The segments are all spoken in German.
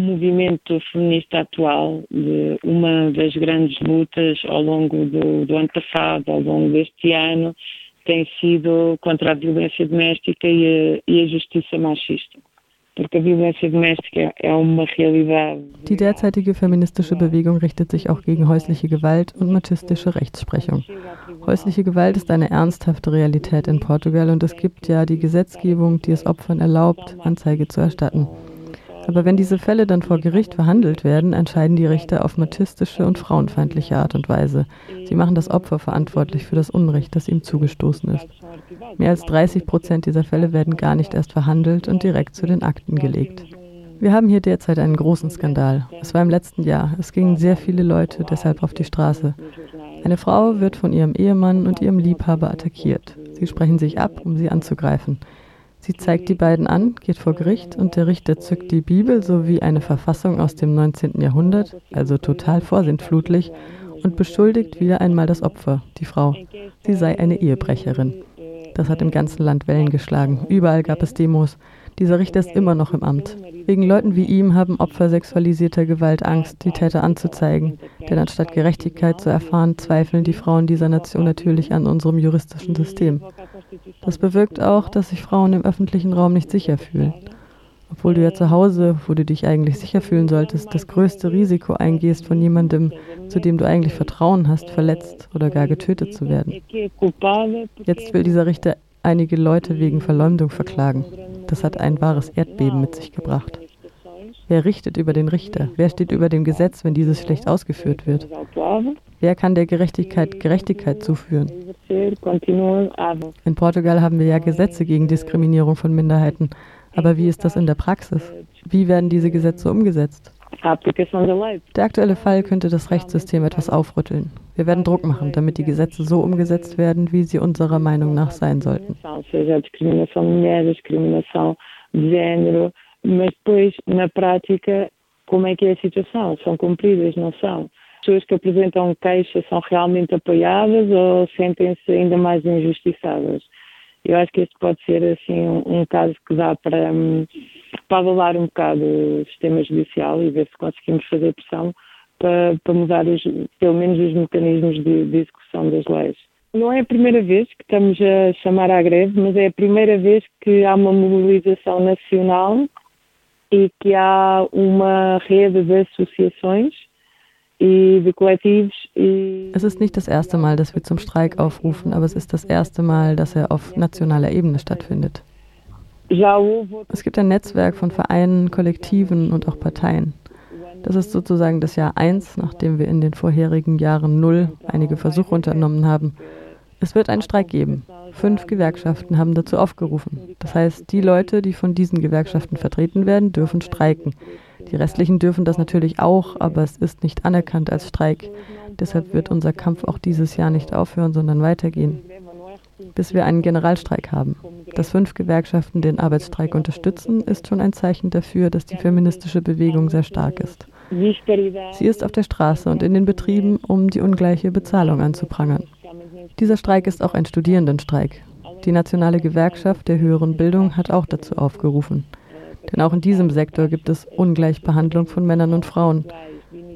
o movimento feminista atual, uma das grandes lutas ao longo do, do ano passado, ao longo deste ano, tem sido contra a violência doméstica e a, e a justiça machista. Die derzeitige feministische Bewegung richtet sich auch gegen häusliche Gewalt und machistische Rechtsprechung. Häusliche Gewalt ist eine ernsthafte Realität in Portugal und es gibt ja die Gesetzgebung, die es Opfern erlaubt, Anzeige zu erstatten. Aber wenn diese Fälle dann vor Gericht verhandelt werden, entscheiden die Richter auf machistische und frauenfeindliche Art und Weise. Sie machen das Opfer verantwortlich für das Unrecht, das ihm zugestoßen ist. Mehr als 30 Prozent dieser Fälle werden gar nicht erst verhandelt und direkt zu den Akten gelegt. Wir haben hier derzeit einen großen Skandal. Es war im letzten Jahr. Es gingen sehr viele Leute deshalb auf die Straße. Eine Frau wird von ihrem Ehemann und ihrem Liebhaber attackiert. Sie sprechen sich ab, um sie anzugreifen. Sie zeigt die beiden an, geht vor Gericht und der Richter zückt die Bibel sowie eine Verfassung aus dem 19. Jahrhundert, also total vorsintflutlich, und beschuldigt wieder einmal das Opfer, die Frau. Sie sei eine Ehebrecherin. Das hat im ganzen Land Wellen geschlagen. Überall gab es Demos. Dieser Richter ist immer noch im Amt. Wegen Leuten wie ihm haben Opfer sexualisierter Gewalt Angst, die Täter anzuzeigen. Denn anstatt Gerechtigkeit zu erfahren, zweifeln die Frauen dieser Nation natürlich an unserem juristischen System. Das bewirkt auch, dass sich Frauen im öffentlichen Raum nicht sicher fühlen. Obwohl du ja zu Hause, wo du dich eigentlich sicher fühlen solltest, das größte Risiko eingehst, von jemandem, zu dem du eigentlich Vertrauen hast, verletzt oder gar getötet zu werden. Jetzt will dieser Richter einige Leute wegen Verleumdung verklagen. Das hat ein wahres Erdbeben mit sich gebracht. Wer richtet über den Richter? Wer steht über dem Gesetz, wenn dieses schlecht ausgeführt wird? Wer kann der Gerechtigkeit Gerechtigkeit zuführen? In Portugal haben wir ja Gesetze gegen Diskriminierung von Minderheiten. Aber wie ist das in der Praxis? Wie werden diese Gesetze umgesetzt? Der aktuelle Fall könnte das Rechtssystem etwas aufrütteln. Wir werden Druck machen, damit die Gesetze so umgesetzt werden, wie sie unserer Meinung nach sein sollten. mas depois, na prática, como é que é a situação? São cumpridas, não são? As pessoas que apresentam queixa são realmente apoiadas ou sentem-se ainda mais injustiçadas? Eu acho que este pode ser assim um, um caso que dá para, um, para avalar um bocado o sistema judicial e ver se conseguimos fazer pressão para, para mudar os, pelo menos os mecanismos de, de execução das leis. Não é a primeira vez que estamos a chamar à greve, mas é a primeira vez que há uma mobilização nacional e que há uma rede de associações. Es ist nicht das erste Mal, dass wir zum Streik aufrufen, aber es ist das erste Mal, dass er auf nationaler Ebene stattfindet. Es gibt ein Netzwerk von Vereinen, Kollektiven und auch Parteien. Das ist sozusagen das Jahr 1, nachdem wir in den vorherigen Jahren 0 einige Versuche unternommen haben. Es wird einen Streik geben. Fünf Gewerkschaften haben dazu aufgerufen. Das heißt, die Leute, die von diesen Gewerkschaften vertreten werden, dürfen streiken. Die restlichen dürfen das natürlich auch, aber es ist nicht anerkannt als Streik. Deshalb wird unser Kampf auch dieses Jahr nicht aufhören, sondern weitergehen, bis wir einen Generalstreik haben. Dass fünf Gewerkschaften den Arbeitsstreik unterstützen, ist schon ein Zeichen dafür, dass die feministische Bewegung sehr stark ist. Sie ist auf der Straße und in den Betrieben, um die ungleiche Bezahlung anzuprangern. Dieser Streik ist auch ein Studierendenstreik. Die Nationale Gewerkschaft der höheren Bildung hat auch dazu aufgerufen. Denn auch in diesem Sektor gibt es Ungleichbehandlung von Männern und Frauen.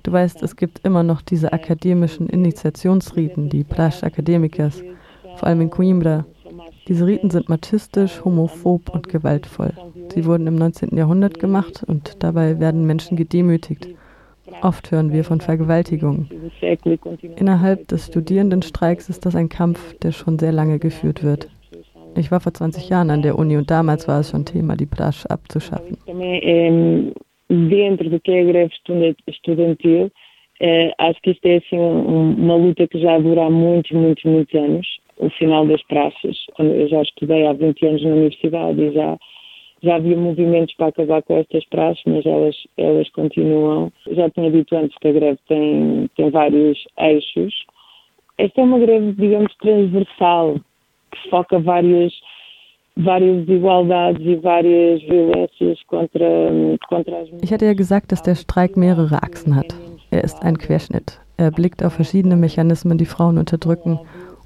Du weißt, es gibt immer noch diese akademischen Initiationsriten, die Plash Academicas, vor allem in Coimbra. Diese Riten sind machistisch, homophob und gewaltvoll. Sie wurden im 19. Jahrhundert gemacht und dabei werden Menschen gedemütigt. Oft hören wir von Vergewaltigungen. Innerhalb des Studierendenstreiks ist das ein Kampf, der schon sehr lange geführt wird. Ich war vor 20 Jahren an der Uni und damals war es schon Thema, die Praxe abzuschaffen. Dentro do que é a greve estudantil, acho que isto é assim uma luta que já dura há muitos, muitos, muitos anos. O final das praças, eu já estudei há 20 anos na universidade e já já havia movimentos para acabar com estas praxes, mas elas, elas continuam. Já tinha dito antes que a greve tem, tem vários eixos. Esta é uma greve, digamos, transversal, que foca várias, várias desigualdades e várias violências contra, contra as Ich hatte ja gesagt, dass der Streik mehrere Achsen hat. Er ist ein Querschnitt. Er blickt auf verschiedene Mechanismen, die Frauen unterdrücken,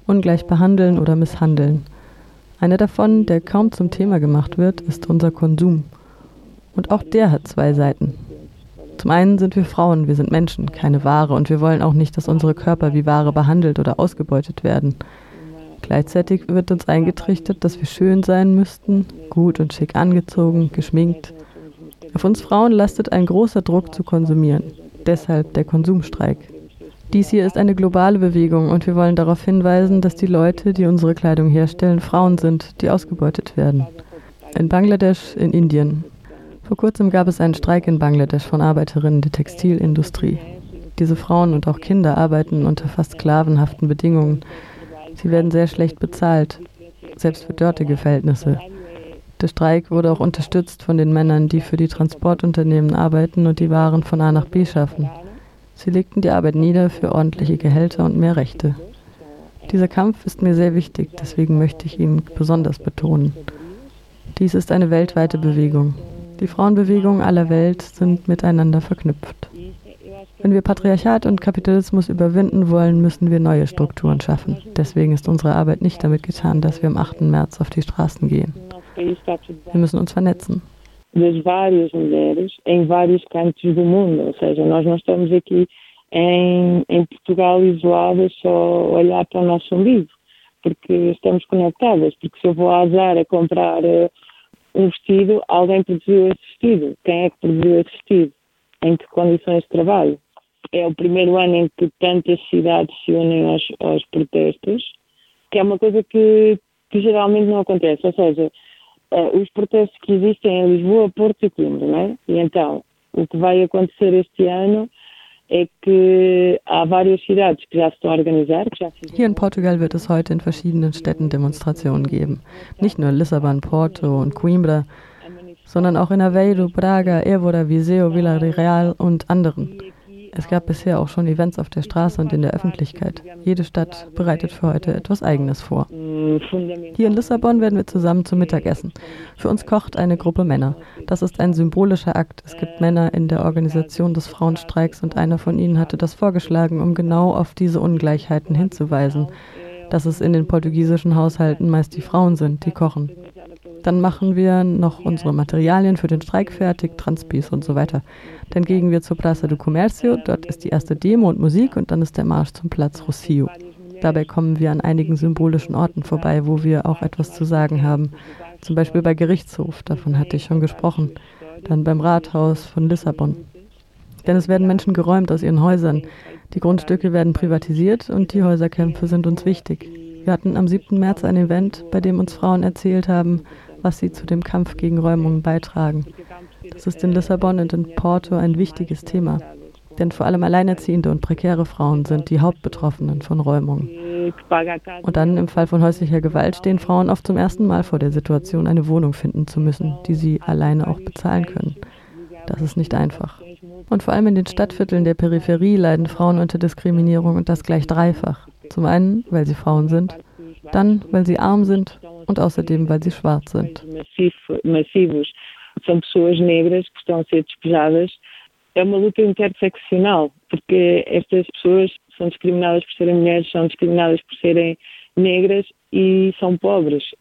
ungleich behandeln oder misshandeln. Einer davon, der kaum zum Thema gemacht wird, ist unser Konsum. Und auch der hat zwei Seiten. Zum einen sind wir Frauen, wir sind Menschen, keine Ware und wir wollen auch nicht, dass unsere Körper wie Ware behandelt oder ausgebeutet werden. Gleichzeitig wird uns eingetrichtert, dass wir schön sein müssten, gut und schick angezogen, geschminkt. Auf uns Frauen lastet ein großer Druck zu konsumieren. Deshalb der Konsumstreik. Dies hier ist eine globale Bewegung und wir wollen darauf hinweisen, dass die Leute, die unsere Kleidung herstellen, Frauen sind, die ausgebeutet werden. In Bangladesch, in Indien. Vor kurzem gab es einen Streik in Bangladesch von Arbeiterinnen der Textilindustrie. Diese Frauen und auch Kinder arbeiten unter fast sklavenhaften Bedingungen. Sie werden sehr schlecht bezahlt, selbst für dortige Verhältnisse. Der Streik wurde auch unterstützt von den Männern, die für die Transportunternehmen arbeiten und die Waren von A nach B schaffen. Sie legten die Arbeit nieder für ordentliche Gehälter und mehr Rechte. Dieser Kampf ist mir sehr wichtig, deswegen möchte ich ihn besonders betonen. Dies ist eine weltweite Bewegung. Die Frauenbewegungen aller Welt sind miteinander verknüpft. Wenn wir Patriarchat und Kapitalismus überwinden wollen, müssen wir neue Strukturen schaffen. Deswegen ist unsere Arbeit nicht damit getan, dass wir am 8. März auf die Straßen gehen. Wir müssen uns vernetzen. Das várias mulheres em vários cantos do mundo. Ou seja, nós não estamos aqui em, em Portugal isoladas só olhar para o nosso umbigo, porque estamos conectadas. Porque se eu vou à Zara comprar uh, um vestido, alguém produziu esse vestido. Quem é que produziu esse vestido? Em que condições de trabalho? É o primeiro ano em que tantas cidades se unem aos, aos protestos, que é uma coisa que, que geralmente não acontece. Ou seja, uh, os protestos que existem em Lisboa, Porto e Coimbra, não é? E então, o que vai acontecer este ano é que há várias cidades que já se estão a organizar. Hier in Portugal wird es heute in verschiedenen Städten Demonstrationen geben. Nicht nur Lissabon, Porto und Coimbra, sondern auch in Aveiro, Braga, Évora, Viseu, Vila Real und anderen. Es gab bisher auch schon Events auf der Straße und in der Öffentlichkeit. Jede Stadt bereitet für heute etwas Eigenes vor. Hier in Lissabon werden wir zusammen zum Mittagessen. Für uns kocht eine Gruppe Männer. Das ist ein symbolischer Akt. Es gibt Männer in der Organisation des Frauenstreiks und einer von ihnen hatte das vorgeschlagen, um genau auf diese Ungleichheiten hinzuweisen, dass es in den portugiesischen Haushalten meist die Frauen sind, die kochen. Dann machen wir noch unsere Materialien für den Streik fertig, Transpis und so weiter. Dann gehen wir zur Plaza do Comercio, dort ist die erste Demo und Musik und dann ist der Marsch zum Platz Rocio. Dabei kommen wir an einigen symbolischen Orten vorbei, wo wir auch etwas zu sagen haben. Zum Beispiel bei Gerichtshof, davon hatte ich schon gesprochen. Dann beim Rathaus von Lissabon. Denn es werden Menschen geräumt aus ihren Häusern. Die Grundstücke werden privatisiert und die Häuserkämpfe sind uns wichtig. Wir hatten am 7. März ein Event, bei dem uns Frauen erzählt haben, was sie zu dem Kampf gegen Räumungen beitragen. Das ist in Lissabon und in Porto ein wichtiges Thema. Denn vor allem alleinerziehende und prekäre Frauen sind die Hauptbetroffenen von Räumungen. Und dann im Fall von häuslicher Gewalt stehen Frauen oft zum ersten Mal vor der Situation, eine Wohnung finden zu müssen, die sie alleine auch bezahlen können. Das ist nicht einfach. Und vor allem in den Stadtvierteln der Peripherie leiden Frauen unter Diskriminierung und das gleich dreifach. Zum einen, weil sie Frauen sind, dann, weil sie arm sind und außerdem, weil sie schwarz sind. São pessoas negras que estão a ser despejadas. É uma luta interseccional, porque estas pessoas são discriminadas por serem mulheres, são discriminadas por serem negras e são pobres.